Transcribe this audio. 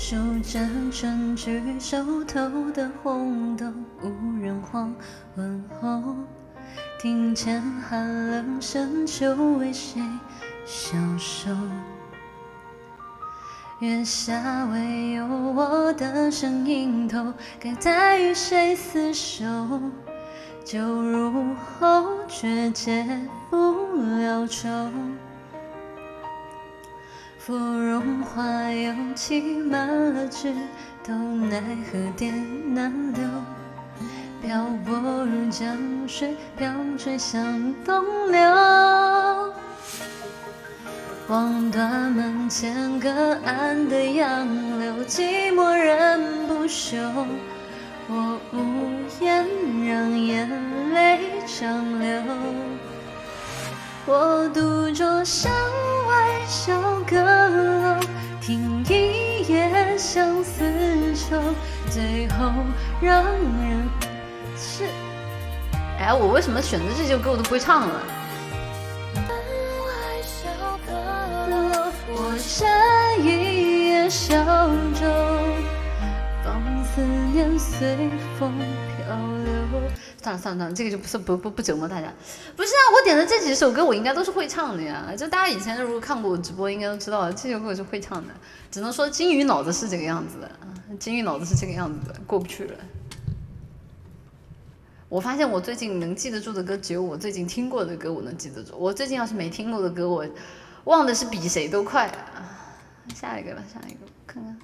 数着春去秋头的红豆，无人黄昏后，庭前寒冷深秋为谁消瘦。月下唯有我的身影透，该待与谁厮守？酒入喉，却解不了愁。芙蓉花又挤满了枝头，奈何蝶难留。漂泊如江水，飘吹向东流。望断门前隔岸的杨柳，寂寞人不休。我无言，让眼泪长流。我独坐山外小相思愁，最后让人是。哎，我为什么选择这首歌我都不会唱了？我山一叶小舟，放思念随风飘。算了算了算了，这个就不是不不不折磨大家。不是啊，我点的这几首歌我应该都是会唱的呀。就大家以前如果看过我直播，应该都知道这首歌我是会唱的。只能说金鱼脑子是这个样子的，金鱼脑子是这个样子的，过不去了。我发现我最近能记得住的歌，只有我最近听过的歌我能记得住。我最近要是没听过的歌，我忘的是比谁都快。下一个吧，下一个，看看。